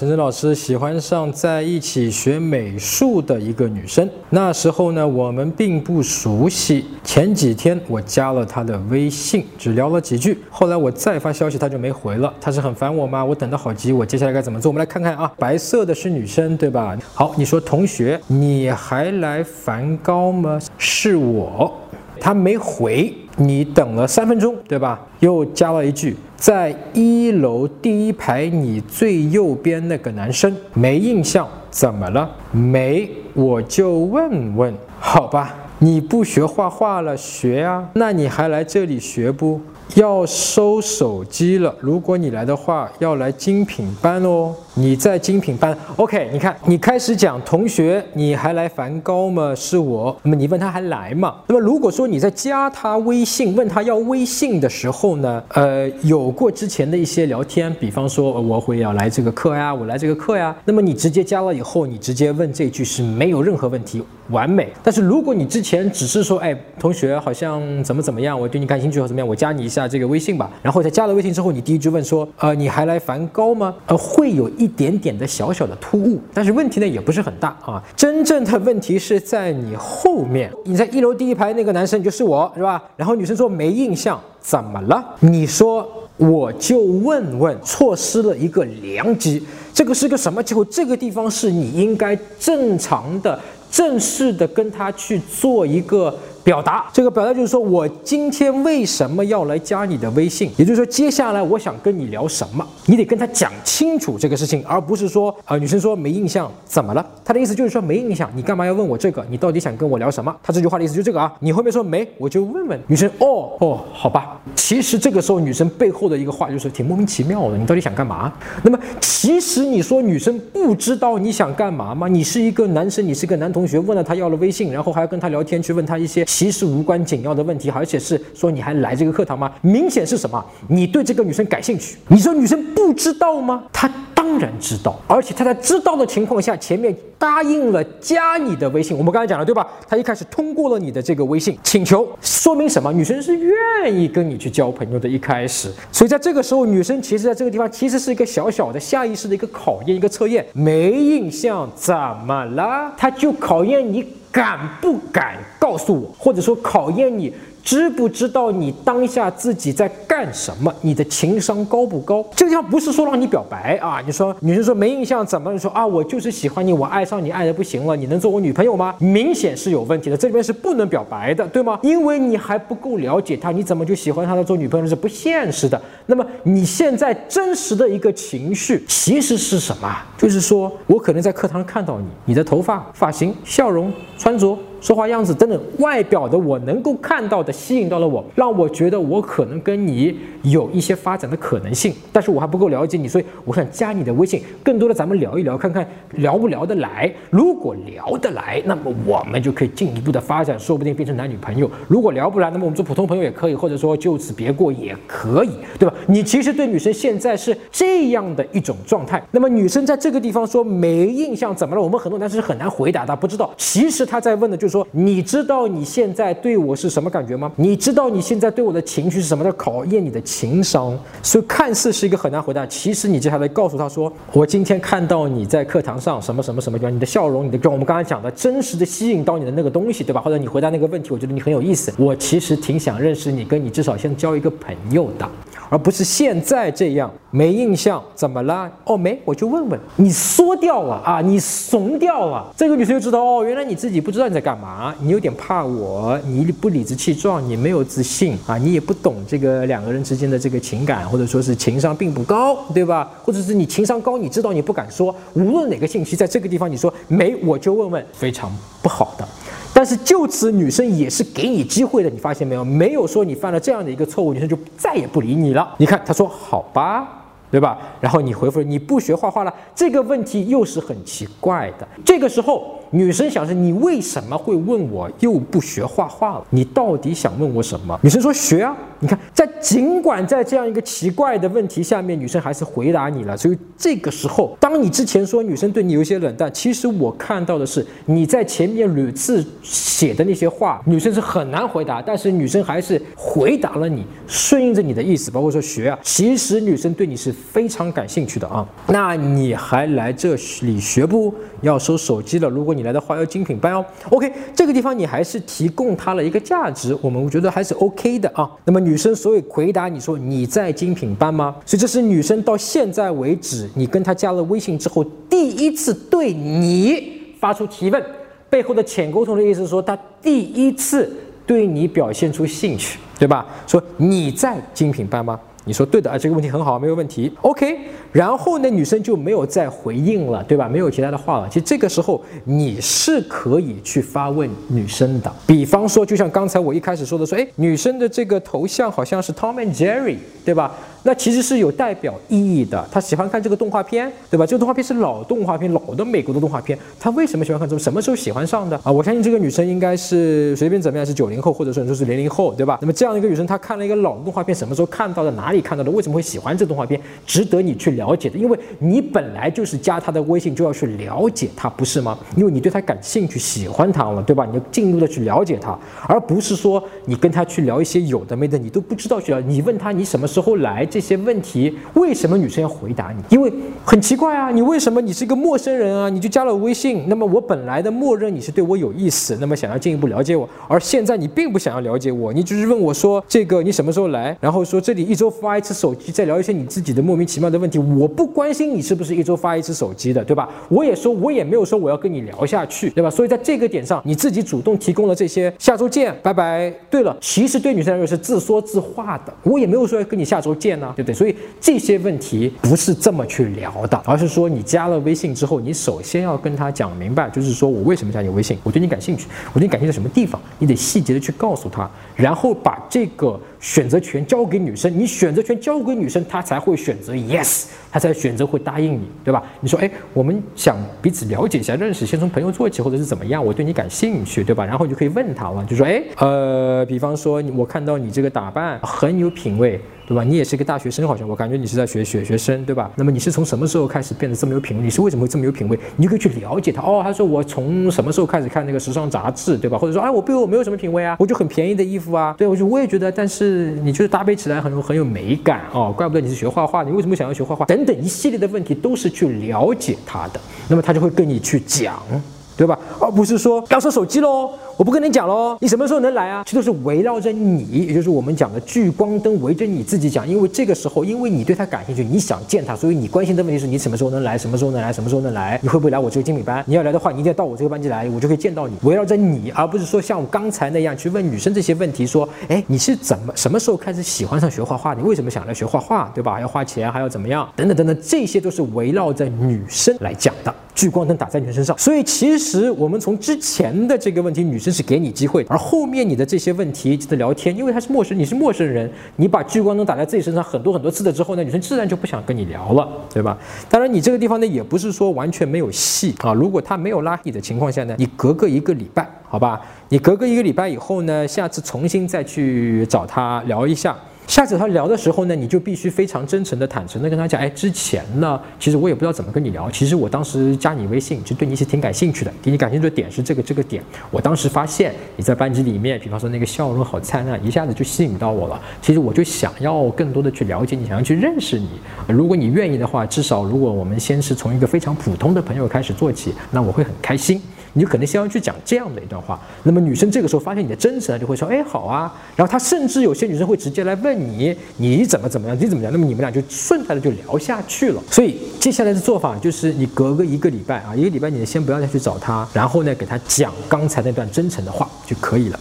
陈真老师喜欢上在一起学美术的一个女生，那时候呢，我们并不熟悉。前几天我加了她的微信，只聊了几句，后来我再发消息，她就没回了。她是很烦我吗？我等得好急，我接下来该怎么做？我们来看看啊，白色的是女生，对吧？好，你说同学，你还来梵高吗？是我，他没回。你等了三分钟，对吧？又加了一句，在一楼第一排你最右边那个男生没印象，怎么了？没，我就问问，好吧？你不学画画了，学啊？那你还来这里学不？要收手机了。如果你来的话，要来精品班哦。你在精品班，OK？你看，你开始讲同学，你还来梵高吗？是我。那么你问他还来吗？那么如果说你在加他微信，问他要微信的时候呢，呃，有过之前的一些聊天，比方说我会要来这个课呀，我来这个课呀。那么你直接加了以后，你直接问这句是没有任何问题，完美。但是如果你之前只是说，哎，同学好像怎么怎么样，我对你感兴趣或怎么样，我加你一下这个微信吧。然后在加了微信之后，你第一句问说，呃，你还来梵高吗？呃，会有一。一点点的小小的突兀，但是问题呢也不是很大啊。真正的问题是在你后面，你在一楼第一排那个男生就是我是吧？然后女生说没印象，怎么了？你说我就问问，错失了一个良机。这个是个什么机会？这个地方是你应该正常的、正式的跟他去做一个。表达这个表达就是说我今天为什么要来加你的微信？也就是说，接下来我想跟你聊什么，你得跟他讲清楚这个事情，而不是说啊，女生说没印象，怎么了？他的意思就是说没印象，你干嘛要问我这个？你到底想跟我聊什么？他这句话的意思就这个啊。你后面说没，我就问问女生。哦哦，好吧。其实这个时候女生背后的一个话就是挺莫名其妙的，你到底想干嘛？那么其实你说女生不知道你想干嘛吗？你是一个男生，你是个男同学，问了他要了微信，然后还要跟他聊天，去问他一些。其实无关紧要的问题，而且是说你还来这个课堂吗？明显是什么？你对这个女生感兴趣？你说女生不知道吗？她当然知道，而且他在知道的情况下，前面答应了加你的微信。我们刚才讲了，对吧？他一开始通过了你的这个微信请求，说明什么？女生是愿意跟你去交朋友的。一开始，所以在这个时候，女生其实在这个地方其实是一个小小的下意识的一个考验，一个测验。没印象怎么了？她就考验你。敢不敢告诉我，或者说考验你？知不知道你当下自己在干什么？你的情商高不高？这个地方不是说让你表白啊！你说女生说没印象，怎么你说啊？我就是喜欢你，我爱上你，爱的不行了，你能做我女朋友吗？明显是有问题的，这里边是不能表白的，对吗？因为你还不够了解他，你怎么就喜欢他了做女朋友是不现实的。那么你现在真实的一个情绪其实是什么？就是说我可能在课堂看到你，你的头发、发型、笑容、穿着。说话样子等等，外表的我能够看到的吸引到了我，让我觉得我可能跟你有一些发展的可能性，但是我还不够了解你，所以我想加你的微信，更多的咱们聊一聊，看看聊不聊得来。如果聊得来，那么我们就可以进一步的发展，说不定变成男女朋友。如果聊不来，那么我们做普通朋友也可以，或者说就此别过也可以，对吧？你其实对女生现在是这样的一种状态，那么女生在这个地方说没印象，怎么了？我们很多男生是很难回答的，不知道。其实他在问的就。说你知道你现在对我是什么感觉吗？你知道你现在对我的情绪是什么？在考验你的情商。所以看似是一个很难回答，其实你接下来告诉他说：“我今天看到你在课堂上什么什么什么，你的笑容，你的就我们刚才讲的真实的吸引到你的那个东西，对吧？或者你回答那个问题，我觉得你很有意思。我其实挺想认识你，跟你至少先交一个朋友的。”而不是现在这样没印象，怎么了？哦，没，我就问问你缩掉了啊，你怂掉了。这个女生就知道哦，原来你自己不知道你在干嘛，你有点怕我，你不理直气壮，你没有自信啊，你也不懂这个两个人之间的这个情感，或者说是情商并不高，对吧？或者是你情商高，你知道你不敢说，无论哪个信息，在这个地方你说没，我就问问，非常不好的。但是就此，女生也是给你机会的，你发现没有？没有说你犯了这样的一个错误，女生就再也不理你了。你看，她说好吧，对吧？然后你回复你不学画画了，这个问题又是很奇怪的。这个时候。女生想是你为什么会问我又不学画画了？你到底想问我什么？女生说学啊。你看，在尽管在这样一个奇怪的问题下面，女生还是回答你了。所以这个时候，当你之前说女生对你有些冷淡，其实我看到的是你在前面屡次写的那些话，女生是很难回答，但是女生还是回答了你，顺应着你的意思，包括说学啊，其实女生对你是非常感兴趣的啊。那你还来这里学不？要收手机了。如果你来的话，要精品班哦。OK，这个地方你还是提供他了一个价值，我们觉得还是 OK 的啊。那么女生所以回答你说你在精品班吗？所以这是女生到现在为止，你跟她加了微信之后第一次对你发出提问，背后的浅沟通的意思是说，她第一次对你表现出兴趣，对吧？说你在精品班吗？你说对的啊，这个问题很好，没有问题。OK，然后那，女生就没有再回应了，对吧？没有其他的话了。其实这个时候你是可以去发问女生的，比方说，就像刚才我一开始说的，说，哎，女生的这个头像好像是 Tom and Jerry，对吧？那其实是有代表意义的。她喜欢看这个动画片，对吧？这个动画片是老动画片，老的美国的动画片。她为什么喜欢看？这种？什么时候喜欢上的啊？我相信这个女生应该是随便怎么样是九零后，或者说你说是零零后，对吧？那么这样一个女生，她看了一个老动画片，什么时候看到的？哪里？看到的为什么会喜欢这动画片？值得你去了解的，因为你本来就是加她的微信就要去了解她，不是吗？因为你对她感兴趣，喜欢她了，对吧？你要进一步的去了解她，而不是说你跟她去聊一些有的没的，你都不知道去聊。你问她你什么时候来这这些问题，为什么女生要回答你？因为很奇怪啊，你为什么你是一个陌生人啊？你就加了微信，那么我本来的默认你是对我有意思，那么想要进一步了解我，而现在你并不想要了解我，你只是问我说这个你什么时候来，然后说这里一周发一次手机，再聊一些你自己的莫名其妙的问题，我不关心你是不是一周发一次手机的，对吧？我也说，我也没有说我要跟你聊下去，对吧？所以在这个点上，你自己主动提供了这些，下周见，拜拜。对了，其实对女生来说是自说自话的，我也没有说要跟你下周见呢，对不对？所以这些问题不是这么去聊的，而是说你加了微信之后，你首先要跟他讲明白，就是说我为什么加你微信，我对你感兴趣，我对你感兴趣在什么地方，你得细节的去告诉他，然后把这个。选择权交给女生，你选择权交给女生，她才会选择 yes，她才选择会答应你，对吧？你说，哎，我们想彼此了解一下，认识，先从朋友做起，或者是怎么样？我对你感兴趣，对吧？然后你就可以问她了，就说，哎，呃，比方说，我看到你这个打扮很有品味。对吧？你也是一个大学生，好像我感觉你是在学学学生，对吧？那么你是从什么时候开始变得这么有品味？你是为什么会这么有品味？你就可以去了解他。哦，他说我从什么时候开始看那个时尚杂志，对吧？或者说，哎，我对我没有什么品味啊，我就很便宜的衣服啊。对，我就我也觉得，但是你就是搭配起来很有很有美感哦，怪不得你是学画画的，你为什么想要学画画？等等一系列的问题都是去了解他的，那么他就会跟你去讲。对吧？而不是说要收手机喽，我不跟你讲喽，你什么时候能来啊？其实都是围绕着你，也就是我们讲的聚光灯围着你自己讲。因为这个时候，因为你对他感兴趣，你想见他，所以你关心的问题是你什么时候能来，什么时候能来，什么时候能来？你会不会来我这个精品班？你要来的话，你一定要到我这个班级来，我就可以见到你。围绕着你，而不是说像我刚才那样去问女生这些问题，说，哎，你是怎么什么时候开始喜欢上学画画？你为什么想来学画画？对吧？要花钱，还要怎么样？等等等等，这些都是围绕着女生来讲的。聚光灯打在女生身上，所以其实我们从之前的这个问题，女生是给你机会，而后面你的这些问题的聊天，因为她是陌生，你是陌生人，你把聚光灯打在自己身上很多很多次了之后呢，女生自然就不想跟你聊了，对吧？当然，你这个地方呢，也不是说完全没有戏啊。如果他没有拉你的情况下呢，你隔个一个礼拜，好吧？你隔个一个礼拜以后呢，下次重新再去找他聊一下。下次他聊的时候呢，你就必须非常真诚的、坦诚的跟他讲，哎，之前呢，其实我也不知道怎么跟你聊。其实我当时加你微信，就对你是挺感兴趣的。给你感兴趣的点是这个这个点。我当时发现你在班级里面，比方说那个笑容好灿烂，一下子就吸引到我了。其实我就想要更多的去了解你，想要去认识你。如果你愿意的话，至少如果我们先是从一个非常普通的朋友开始做起，那我会很开心。你就可能先要去讲这样的一段话，那么女生这个时候发现你的真诚，就会说，哎，好啊。然后她甚至有些女生会直接来问你，你怎么怎么样，你怎么样？那么你们俩就顺带的就聊下去了。所以接下来的做法就是，你隔个一个礼拜啊，一个礼拜你先不要再去找她，然后呢给她讲刚才那段真诚的话就可以了。